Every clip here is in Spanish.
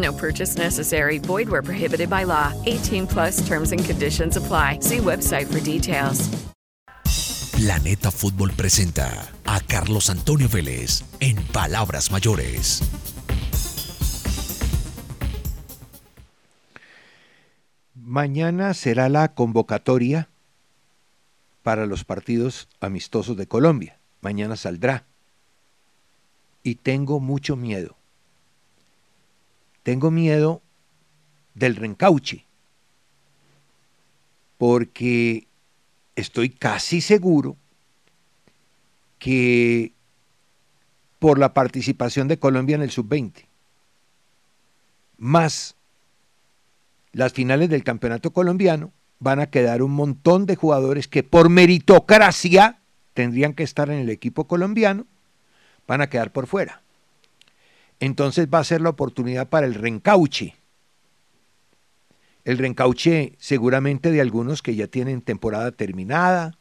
No purchase necessary. Void where prohibited by law. 18 plus terms and conditions apply. See website for details. Planeta Fútbol presenta a Carlos Antonio Vélez en Palabras Mayores. Mañana será la convocatoria para los partidos amistosos de Colombia. Mañana saldrá. Y tengo mucho miedo. Tengo miedo del reencauche. Porque estoy casi seguro que por la participación de Colombia en el sub-20, más las finales del campeonato colombiano, van a quedar un montón de jugadores que por meritocracia tendrían que estar en el equipo colombiano, van a quedar por fuera. Entonces va a ser la oportunidad para el reencauche. El reencauche seguramente de algunos que ya tienen temporada terminada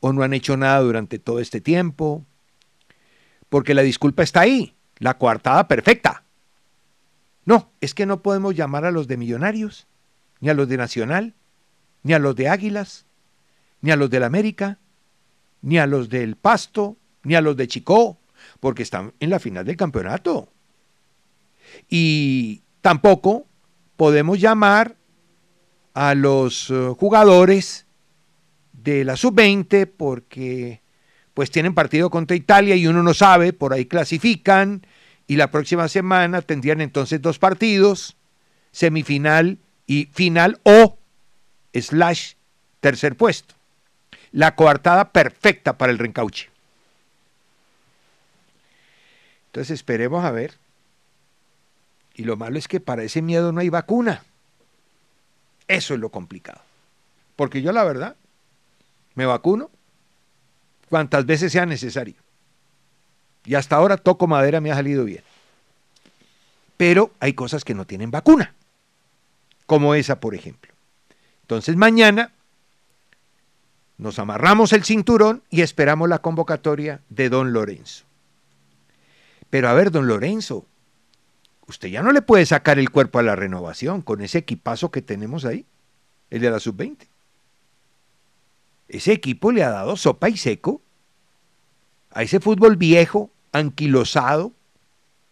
o no han hecho nada durante todo este tiempo, porque la disculpa está ahí, la coartada perfecta. No, es que no podemos llamar a los de Millonarios, ni a los de Nacional, ni a los de Águilas, ni a los del América, ni a los del Pasto, ni a los de Chicó, porque están en la final del campeonato. Y tampoco podemos llamar a los eh, jugadores de la sub-20 porque pues tienen partido contra Italia y uno no sabe, por ahí clasifican y la próxima semana tendrían entonces dos partidos, semifinal y final o slash tercer puesto. La coartada perfecta para el reencauche. Entonces esperemos a ver. Y lo malo es que para ese miedo no hay vacuna. Eso es lo complicado. Porque yo la verdad, me vacuno cuantas veces sea necesario. Y hasta ahora toco madera me ha salido bien. Pero hay cosas que no tienen vacuna, como esa, por ejemplo. Entonces mañana nos amarramos el cinturón y esperamos la convocatoria de don Lorenzo. Pero a ver, don Lorenzo, usted ya no le puede sacar el cuerpo a la renovación con ese equipazo que tenemos ahí, el de la sub-20. Ese equipo le ha dado sopa y seco a ese fútbol viejo, anquilosado,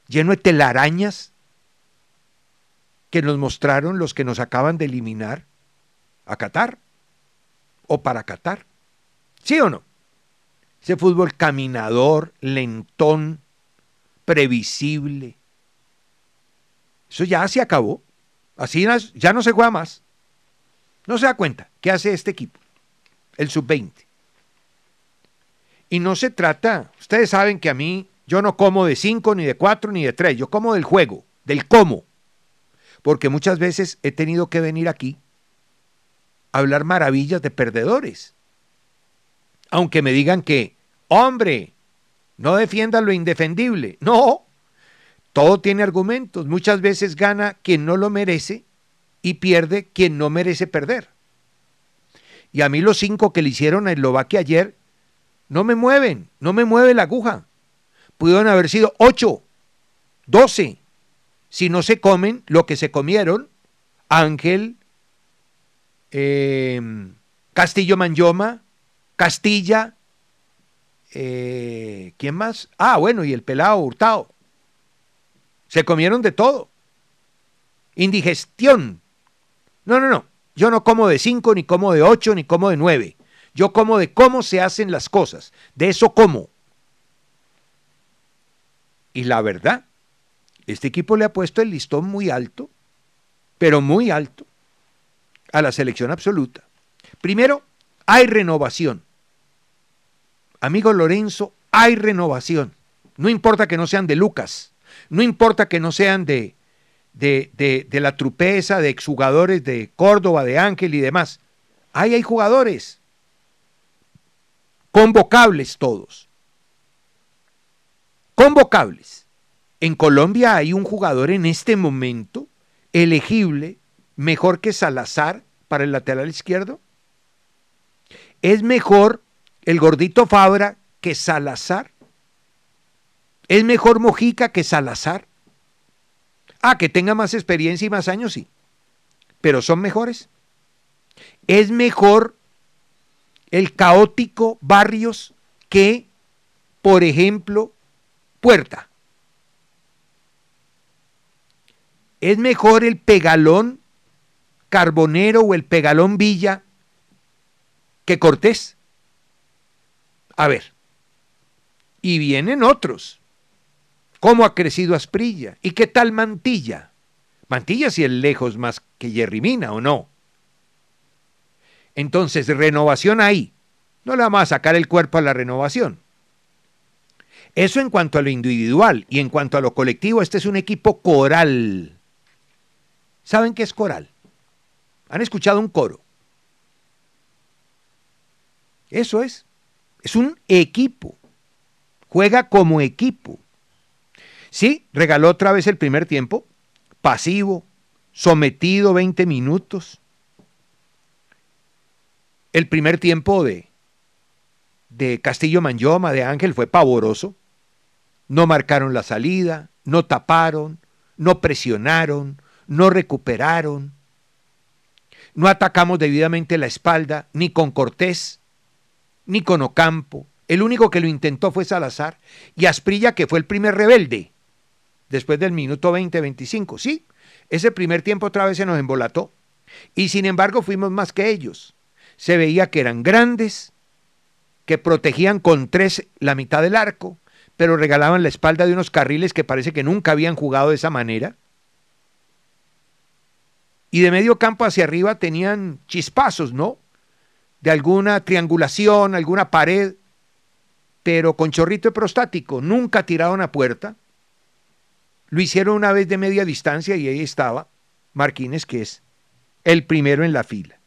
lleno de telarañas que nos mostraron los que nos acaban de eliminar a Qatar o para Qatar. ¿Sí o no? Ese fútbol caminador, lentón, previsible. Eso ya se acabó. Así ya no se juega más. No se da cuenta. ¿Qué hace este equipo? El sub-20. Y no se trata, ustedes saben que a mí yo no como de 5, ni de 4, ni de 3, yo como del juego, del cómo. Porque muchas veces he tenido que venir aquí a hablar maravillas de perdedores. Aunque me digan que, hombre, no defienda lo indefendible. No, todo tiene argumentos. Muchas veces gana quien no lo merece y pierde quien no merece perder. Y a mí los cinco que le hicieron a Eslovaquia ayer no me mueven, no me mueve la aguja. Pudieron haber sido ocho, doce, si no se comen lo que se comieron Ángel, eh, Castillo Manyoma, Castilla, eh, ¿quién más? Ah, bueno, y el pelado Hurtado. Se comieron de todo. Indigestión. No, no, no. Yo no como de cinco, ni como de ocho, ni como de nueve. Yo como de cómo se hacen las cosas, de eso como. Y la verdad, este equipo le ha puesto el listón muy alto, pero muy alto, a la selección absoluta. Primero, hay renovación. Amigo Lorenzo, hay renovación. No importa que no sean de Lucas, no importa que no sean de, de, de, la trupeza, de exjugadores de Córdoba, de Ángel y demás. Ahí hay jugadores convocables todos. Convocables. En Colombia hay un jugador en este momento elegible, mejor que Salazar para el lateral izquierdo. Es mejor el gordito Fabra que Salazar. Es mejor Mojica que Salazar. Ah, que tenga más experiencia y más años, sí. Pero son mejores. Es mejor el caótico Barrios que, por ejemplo, Puerta. Es mejor el pegalón Carbonero o el pegalón Villa que Cortés. A ver. Y vienen otros. ¿Cómo ha crecido Asprilla? ¿Y qué tal Mantilla? Mantilla si es lejos más que Jerry Mina, ¿o no? Entonces, renovación ahí. No le vamos a sacar el cuerpo a la renovación. Eso en cuanto a lo individual y en cuanto a lo colectivo, este es un equipo coral. ¿Saben qué es coral? ¿Han escuchado un coro? Eso es. Es un equipo. Juega como equipo. Sí, regaló otra vez el primer tiempo, pasivo, sometido 20 minutos. El primer tiempo de, de Castillo Manyoma, de Ángel, fue pavoroso. No marcaron la salida, no taparon, no presionaron, no recuperaron. No atacamos debidamente la espalda, ni con Cortés, ni con Ocampo. El único que lo intentó fue Salazar y Asprilla, que fue el primer rebelde después del minuto 20-25. Sí, ese primer tiempo otra vez se nos embolató. Y sin embargo fuimos más que ellos. Se veía que eran grandes, que protegían con tres la mitad del arco, pero regalaban la espalda de unos carriles que parece que nunca habían jugado de esa manera. Y de medio campo hacia arriba tenían chispazos, ¿no? De alguna triangulación, alguna pared, pero con chorrito prostático. Nunca tiraron a puerta. Lo hicieron una vez de media distancia y ahí estaba Marquínez, que es el primero en la fila.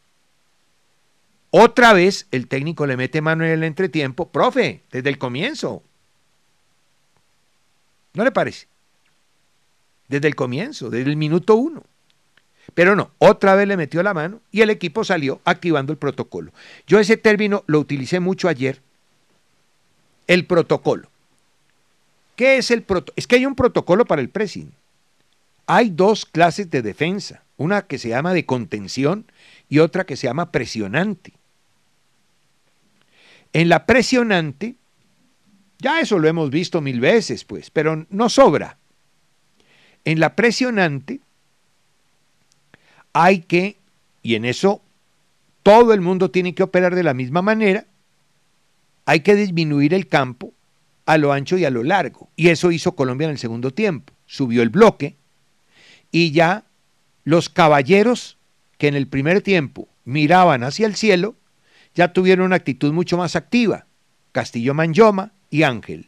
Otra vez el técnico le mete mano en el entretiempo. Profe, desde el comienzo. ¿No le parece? Desde el comienzo, desde el minuto uno. Pero no, otra vez le metió la mano y el equipo salió activando el protocolo. Yo ese término lo utilicé mucho ayer. El protocolo. ¿Qué es el protocolo? Es que hay un protocolo para el pressing. Hay dos clases de defensa, una que se llama de contención y otra que se llama presionante. En la presionante, ya eso lo hemos visto mil veces, pues, pero no sobra. En la presionante hay que, y en eso todo el mundo tiene que operar de la misma manera, hay que disminuir el campo a lo ancho y a lo largo. Y eso hizo Colombia en el segundo tiempo. Subió el bloque y ya los caballeros que en el primer tiempo miraban hacia el cielo, ya tuvieron una actitud mucho más activa. Castillo Manyoma y Ángel.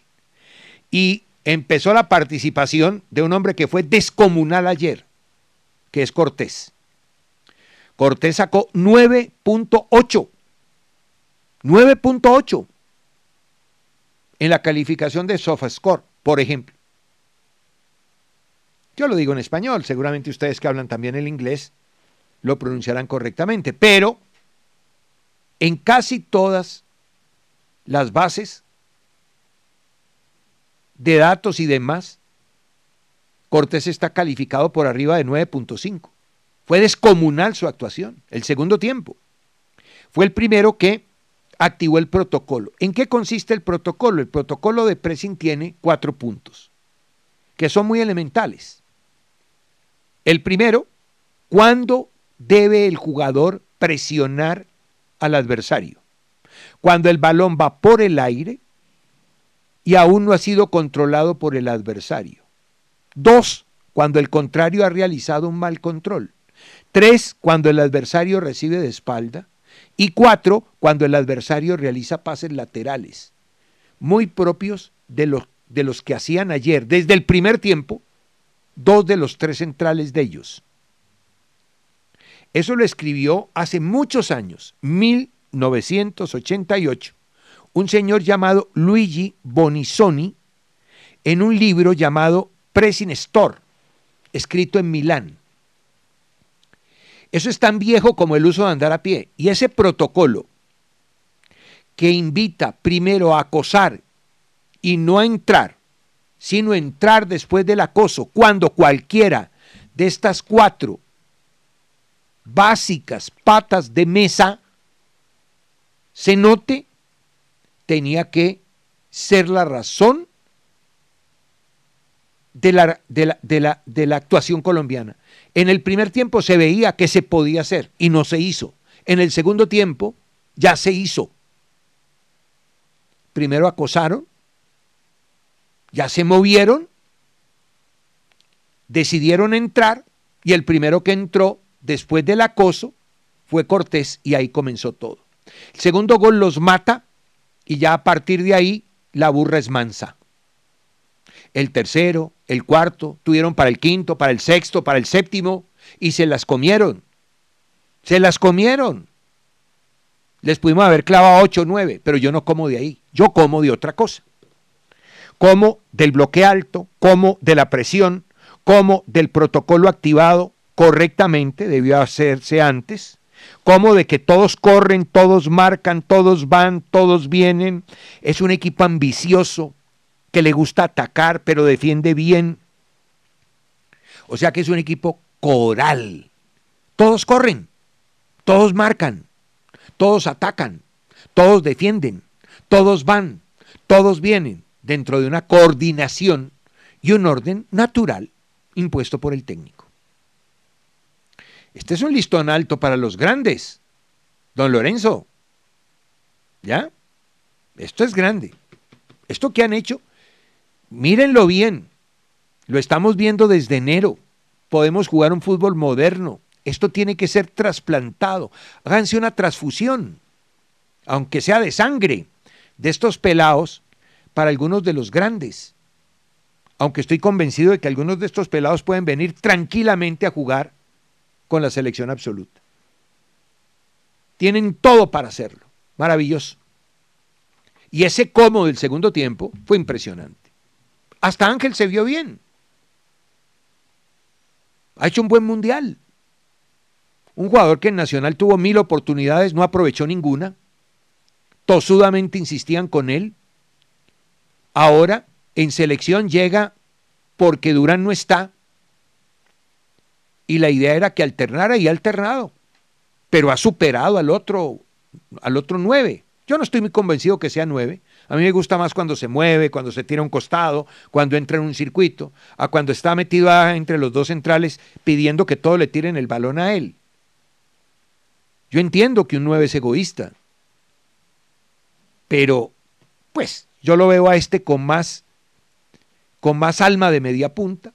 Y empezó la participación de un hombre que fue descomunal ayer, que es Cortés. Cortés sacó 9.8. 9.8 en la calificación de SofaScore, por ejemplo. Yo lo digo en español, seguramente ustedes que hablan también el inglés lo pronunciarán correctamente, pero en casi todas las bases de datos y demás, Cortés está calificado por arriba de 9.5. Fue descomunal su actuación, el segundo tiempo. Fue el primero que activó el protocolo. ¿En qué consiste el protocolo? El protocolo de pressing tiene cuatro puntos, que son muy elementales. El primero, ¿cuándo debe el jugador presionar al adversario? cuando el balón va por el aire y aún no ha sido controlado por el adversario. Dos, cuando el contrario ha realizado un mal control. Tres, cuando el adversario recibe de espalda. Y cuatro, cuando el adversario realiza pases laterales, muy propios de los, de los que hacían ayer, desde el primer tiempo, dos de los tres centrales de ellos. Eso lo escribió hace muchos años, 1988, un señor llamado Luigi Bonisoni en un libro llamado Pressing Store, escrito en Milán. Eso es tan viejo como el uso de andar a pie. Y ese protocolo que invita primero a acosar y no a entrar, sino entrar después del acoso, cuando cualquiera de estas cuatro básicas patas de mesa se note, tenía que ser la razón de la, de la, de la, de la actuación colombiana. En el primer tiempo se veía que se podía hacer y no se hizo. En el segundo tiempo ya se hizo. Primero acosaron, ya se movieron, decidieron entrar y el primero que entró después del acoso fue Cortés y ahí comenzó todo. El segundo gol los mata y ya a partir de ahí la burra es mansa. El tercero, el cuarto, tuvieron para el quinto, para el sexto, para el séptimo y se las comieron. Se las comieron. Les pudimos haber clavado ocho o nueve, pero yo no como de ahí. Yo como de otra cosa. Como del bloque alto, como de la presión, como del protocolo activado correctamente, debió hacerse antes, como de que todos corren, todos marcan, todos van, todos vienen. Es un equipo ambicioso que le gusta atacar, pero defiende bien. O sea que es un equipo coral. Todos corren, todos marcan, todos atacan, todos defienden, todos van, todos vienen dentro de una coordinación y un orden natural impuesto por el técnico. Este es un listón alto para los grandes. Don Lorenzo. ¿Ya? Esto es grande. Esto que han hecho, mírenlo bien. Lo estamos viendo desde enero. Podemos jugar un fútbol moderno. Esto tiene que ser trasplantado. Háganse una transfusión, aunque sea de sangre, de estos pelados para algunos de los grandes. Aunque estoy convencido de que algunos de estos pelados pueden venir tranquilamente a jugar con la selección absoluta. Tienen todo para hacerlo. Maravilloso. Y ese cómo del segundo tiempo fue impresionante. Hasta Ángel se vio bien. Ha hecho un buen mundial. Un jugador que en Nacional tuvo mil oportunidades, no aprovechó ninguna. Tosudamente insistían con él. Ahora en selección llega porque Durán no está y la idea era que alternara y ha alternado, pero ha superado al otro, al otro nueve. Yo no estoy muy convencido que sea nueve. A mí me gusta más cuando se mueve, cuando se tira un costado, cuando entra en un circuito, a cuando está metido entre los dos centrales pidiendo que todo le tiren el balón a él. Yo entiendo que un nueve es egoísta, pero pues yo lo veo a este con más con más alma de media punta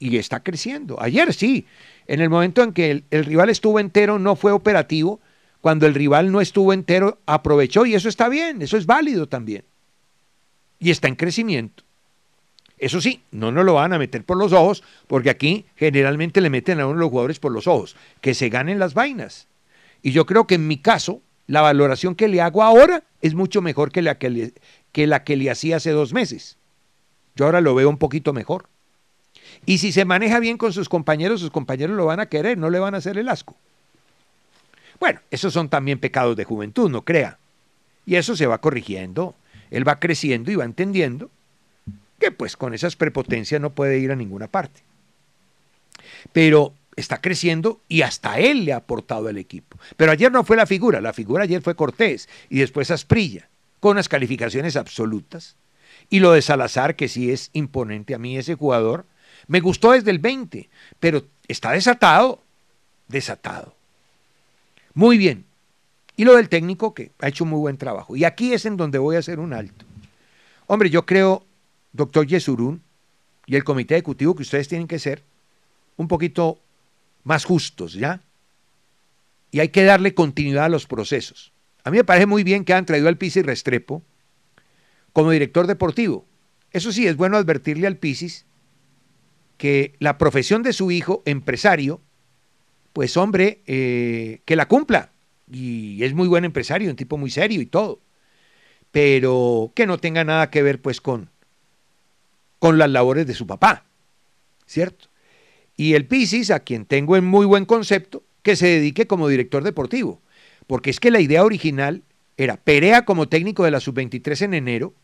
y está creciendo. Ayer sí, en el momento en que el, rival estuvo entero, no fue operativo. Cuando el rival no estuvo entero, aprovechó y eso está bien, eso es válido también. Y está en crecimiento. Eso sí, no nos lo van a meter por los ojos, porque aquí generalmente le meten a uno los jugadores por los ojos, que se ganen las vainas. Y yo creo que en mi caso, la valoración que le hago ahora es mucho mejor que la que le, que la que le hacía hace dos meses. Yo ahora lo veo un poquito mejor. Y si se maneja bien con sus compañeros, sus compañeros lo van a querer, no le van a hacer el asco. Bueno, esos son también pecados de juventud, no crea. Y eso se va corrigiendo. Él va creciendo y va entendiendo que pues con esas prepotencias no puede ir a ninguna parte. Pero está creciendo y hasta él le ha aportado al equipo. Pero ayer no fue la figura, la figura ayer fue Cortés y después Asprilla, con las calificaciones absolutas. Y lo de Salazar, que sí es imponente a mí ese jugador, me gustó desde el 20, pero está desatado, desatado. Muy bien. Y lo del técnico que ha hecho muy buen trabajo. Y aquí es en donde voy a hacer un alto. Hombre, yo creo, doctor Yesurún y el comité ejecutivo, que ustedes tienen que ser un poquito más justos, ¿ya? Y hay que darle continuidad a los procesos. A mí me parece muy bien que han traído al Pisis Restrepo como director deportivo. Eso sí, es bueno advertirle al Pisis que la profesión de su hijo, empresario, pues hombre, eh, que la cumpla. Y es muy buen empresario, un tipo muy serio y todo. Pero que no tenga nada que ver pues con, con las labores de su papá. ¿Cierto? Y el Pisis, a quien tengo en muy buen concepto, que se dedique como director deportivo. Porque es que la idea original era Perea como técnico de la sub-23 en enero.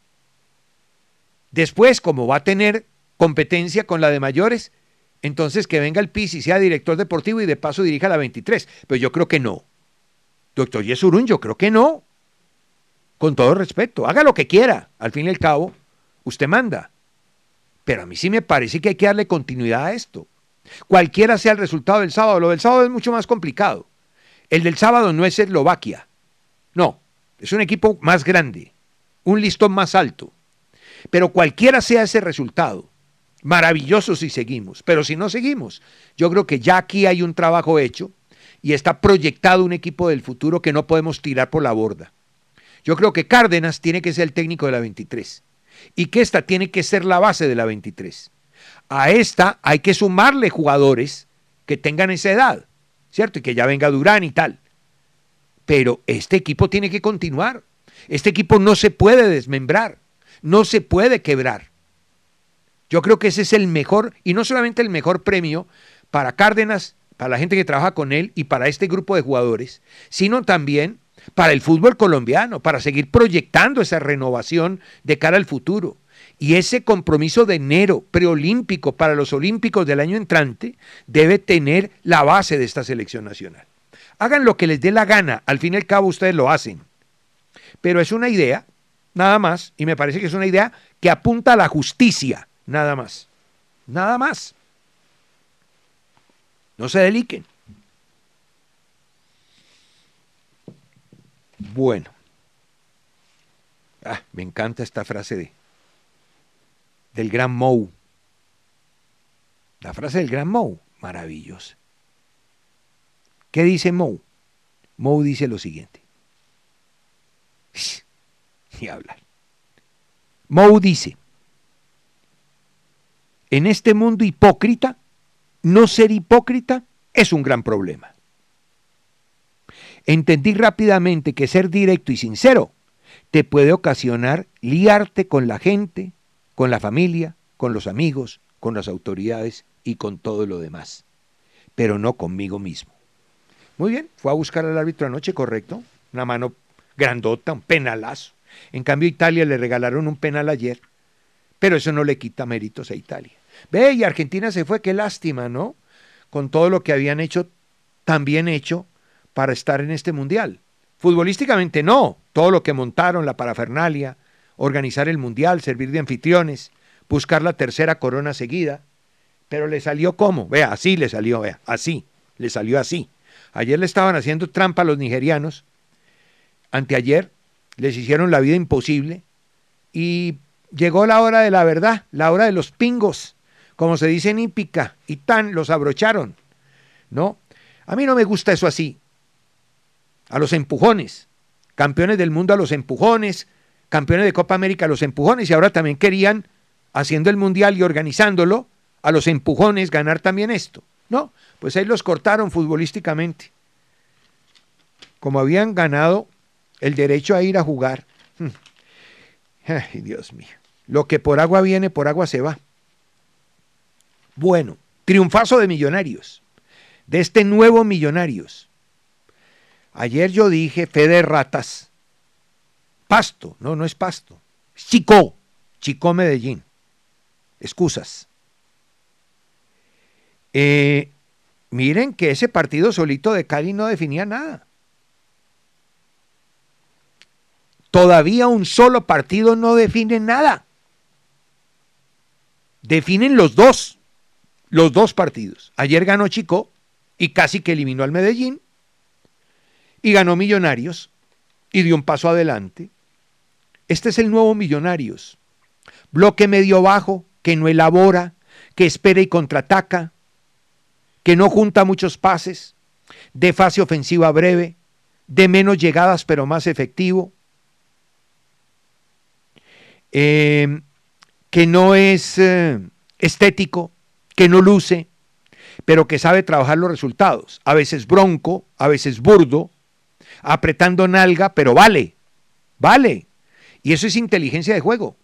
Después, como va a tener competencia con la de mayores, entonces que venga el PIS y sea director deportivo y de paso dirija la 23. Pero yo creo que no. Doctor Yesurún, yo creo que no. Con todo respeto, haga lo que quiera. Al fin y al cabo, usted manda. Pero a mí sí me parece que hay que darle continuidad a esto. Cualquiera sea el resultado del sábado, lo del sábado es mucho más complicado. El del sábado no es Eslovaquia. No, es un equipo más grande, un listón más alto. Pero cualquiera sea ese resultado, maravilloso si seguimos, pero si no seguimos, yo creo que ya aquí hay un trabajo hecho y está proyectado un equipo del futuro que no podemos tirar por la borda. Yo creo que Cárdenas tiene que ser el técnico de la 23 y que esta tiene que ser la base de la 23. A esta hay que sumarle jugadores que tengan esa edad, ¿cierto? Y que ya venga Durán y tal. Pero este equipo tiene que continuar. Este equipo no se puede desmembrar, no se puede quebrar. Yo creo que ese es el mejor, y no solamente el mejor premio para Cárdenas, para la gente que trabaja con él y para este grupo de jugadores, sino también para el fútbol colombiano, para seguir proyectando esa renovación de cara al futuro. Y ese compromiso de enero preolímpico para los Olímpicos del año entrante debe tener la base de esta selección nacional. Hagan lo que les dé la gana, al fin y al cabo ustedes lo hacen. Pero es una idea, nada más, y me parece que es una idea que apunta a la justicia, Nada más. Nada más. No se deliquen. Bueno. Ah, me encanta esta frase de del gran Mou. La frase del gran Mou, maravillosa. ¿Qué dice Mou? Mou dice lo siguiente. Ni hablar. Mou dice, en este mundo hipócrita, no ser hipócrita es un gran problema. Entendí rápidamente que ser directo y sincero te puede ocasionar liarte con la gente, con la familia, con los amigos, con las autoridades y con todo lo demás, pero no conmigo mismo. Muy bien, fue a buscar al árbitro anoche, correcto, una mano grandota, un penalazo. En cambio, Italia le regalaron un penal ayer, pero eso no le quita méritos a Italia. Ve, y Argentina se fue, qué lástima, ¿no? Con todo lo que habían hecho, también hecho para estar en este mundial. Futbolísticamente no, todo lo que montaron, la parafernalia, organizar el mundial, servir de anfitriones, buscar la tercera corona seguida, pero le salió como, vea, así le salió, vea, así, le salió así. Ayer le estaban haciendo trampa a los nigerianos, anteayer les hicieron la vida imposible y llegó la hora de la verdad, la hora de los pingos como se dice en hípica, y tan los abrocharon. ¿No? A mí no me gusta eso así. A los empujones. Campeones del mundo a los empujones, campeones de Copa América a los empujones, y ahora también querían, haciendo el mundial y organizándolo, a los empujones ganar también esto. No, pues ahí los cortaron futbolísticamente. Como habían ganado el derecho a ir a jugar. Ay, Dios mío. Lo que por agua viene, por agua se va. Bueno, triunfazo de Millonarios, de este nuevo Millonarios. Ayer yo dije fe de ratas. Pasto, no, no es pasto. Chico, Chico Medellín. Excusas. Eh, miren que ese partido solito de Cali no definía nada. Todavía un solo partido no define nada. Definen los dos los dos partidos. Ayer ganó Chico y casi que eliminó al Medellín. y ganó Millonarios y dio un paso adelante. Este es el nuevo Millonarios. Bloque medio bajo que no elabora, que espera y contraataca, que no junta muchos pases, de fase ofensiva breve, de menos llegadas pero más efectivo, eh, que no es eh, estético, que no luce, pero que sabe trabajar los resultados. A veces bronco, a veces burdo, apretando nalga, pero vale, vale. Y eso es inteligencia de juego.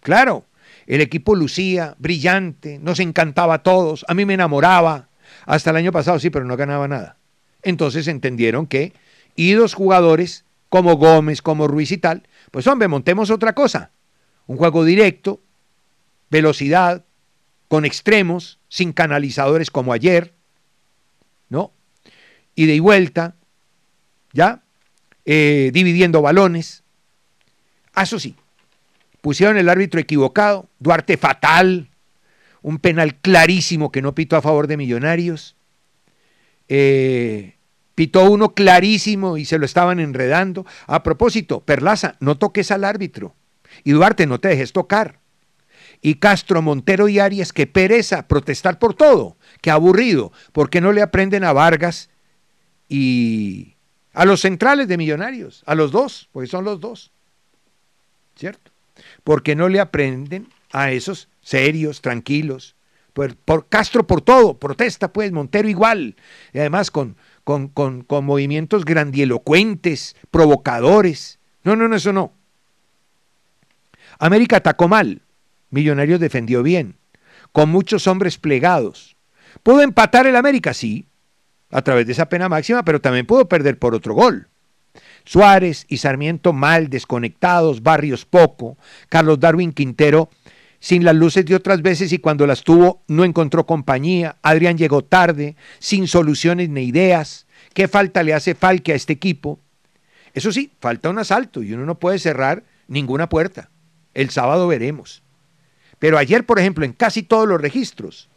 Claro, el equipo lucía, brillante, nos encantaba a todos, a mí me enamoraba. Hasta el año pasado sí, pero no ganaba nada. Entonces entendieron que, y dos jugadores como Gómez, como Ruiz y tal, pues hombre, montemos otra cosa. Un juego directo, velocidad, con extremos, sin canalizadores como ayer, ¿no? Y de vuelta, ¿ya? Eh, dividiendo balones. Ah, eso sí, pusieron el árbitro equivocado, Duarte fatal, un penal clarísimo que no pitó a favor de Millonarios. Eh, pitó uno clarísimo y se lo estaban enredando. A propósito, Perlaza, no toques al árbitro. Y Duarte, no te dejes tocar. Y Castro, Montero y Arias, que pereza protestar por todo, que aburrido. ¿Por qué no le aprenden a Vargas y a los centrales de Millonarios? A los dos, porque son los dos. ¿Cierto? ¿Por qué no le aprenden a esos serios, tranquilos? Por, por Castro por todo, protesta pues, Montero igual. Y además con, con, con, con movimientos grandielocuentes, provocadores. No, no, no, eso no. América atacó mal, Millonarios defendió bien, con muchos hombres plegados. ¿Pudo empatar el América? Sí, a través de esa pena máxima, pero también pudo perder por otro gol. Suárez y Sarmiento mal, desconectados, Barrios poco, Carlos Darwin Quintero sin las luces de otras veces y cuando las tuvo no encontró compañía, Adrián llegó tarde, sin soluciones ni ideas, ¿qué falta le hace Falque a este equipo? Eso sí, falta un asalto y uno no puede cerrar ninguna puerta. El sábado veremos. Pero ayer, por ejemplo, en casi todos los registros,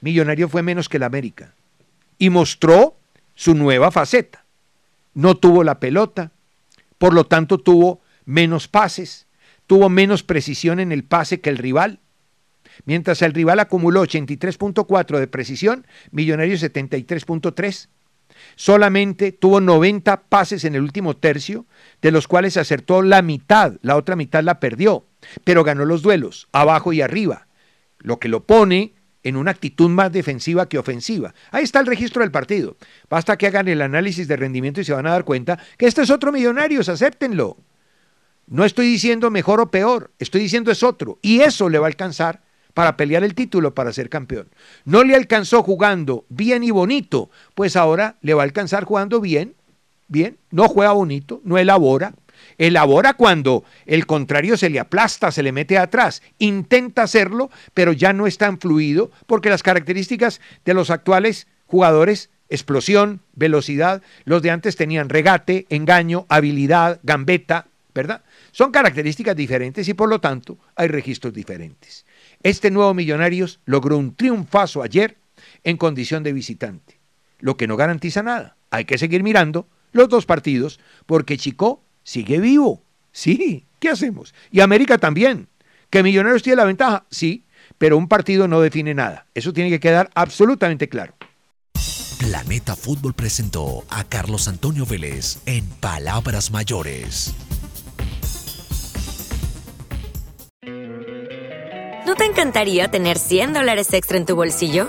Millonario fue menos que el América. Y mostró su nueva faceta. No tuvo la pelota, por lo tanto tuvo menos pases, tuvo menos precisión en el pase que el rival. Mientras el rival acumuló 83.4 de precisión, Millonario 73.3. Solamente tuvo 90 pases en el último tercio, de los cuales acertó la mitad, la otra mitad la perdió, pero ganó los duelos, abajo y arriba, lo que lo pone en una actitud más defensiva que ofensiva. Ahí está el registro del partido. Basta que hagan el análisis de rendimiento y se van a dar cuenta que este es otro Millonarios, acéptenlo. No estoy diciendo mejor o peor, estoy diciendo es otro. Y eso le va a alcanzar para pelear el título, para ser campeón. No le alcanzó jugando bien y bonito, pues ahora le va a alcanzar jugando bien, bien, no juega bonito, no elabora. Elabora cuando el contrario se le aplasta, se le mete atrás. Intenta hacerlo, pero ya no es tan fluido porque las características de los actuales jugadores, explosión, velocidad, los de antes tenían regate, engaño, habilidad, gambeta, ¿verdad? Son características diferentes y por lo tanto hay registros diferentes. Este nuevo Millonarios logró un triunfazo ayer en condición de visitante, lo que no garantiza nada. Hay que seguir mirando los dos partidos porque Chico sigue vivo. Sí, ¿qué hacemos? Y América también. ¿Que Millonarios tiene la ventaja? Sí, pero un partido no define nada. Eso tiene que quedar absolutamente claro. Planeta Fútbol presentó a Carlos Antonio Vélez en Palabras Mayores. ¿No te encantaría tener 100 dólares extra en tu bolsillo?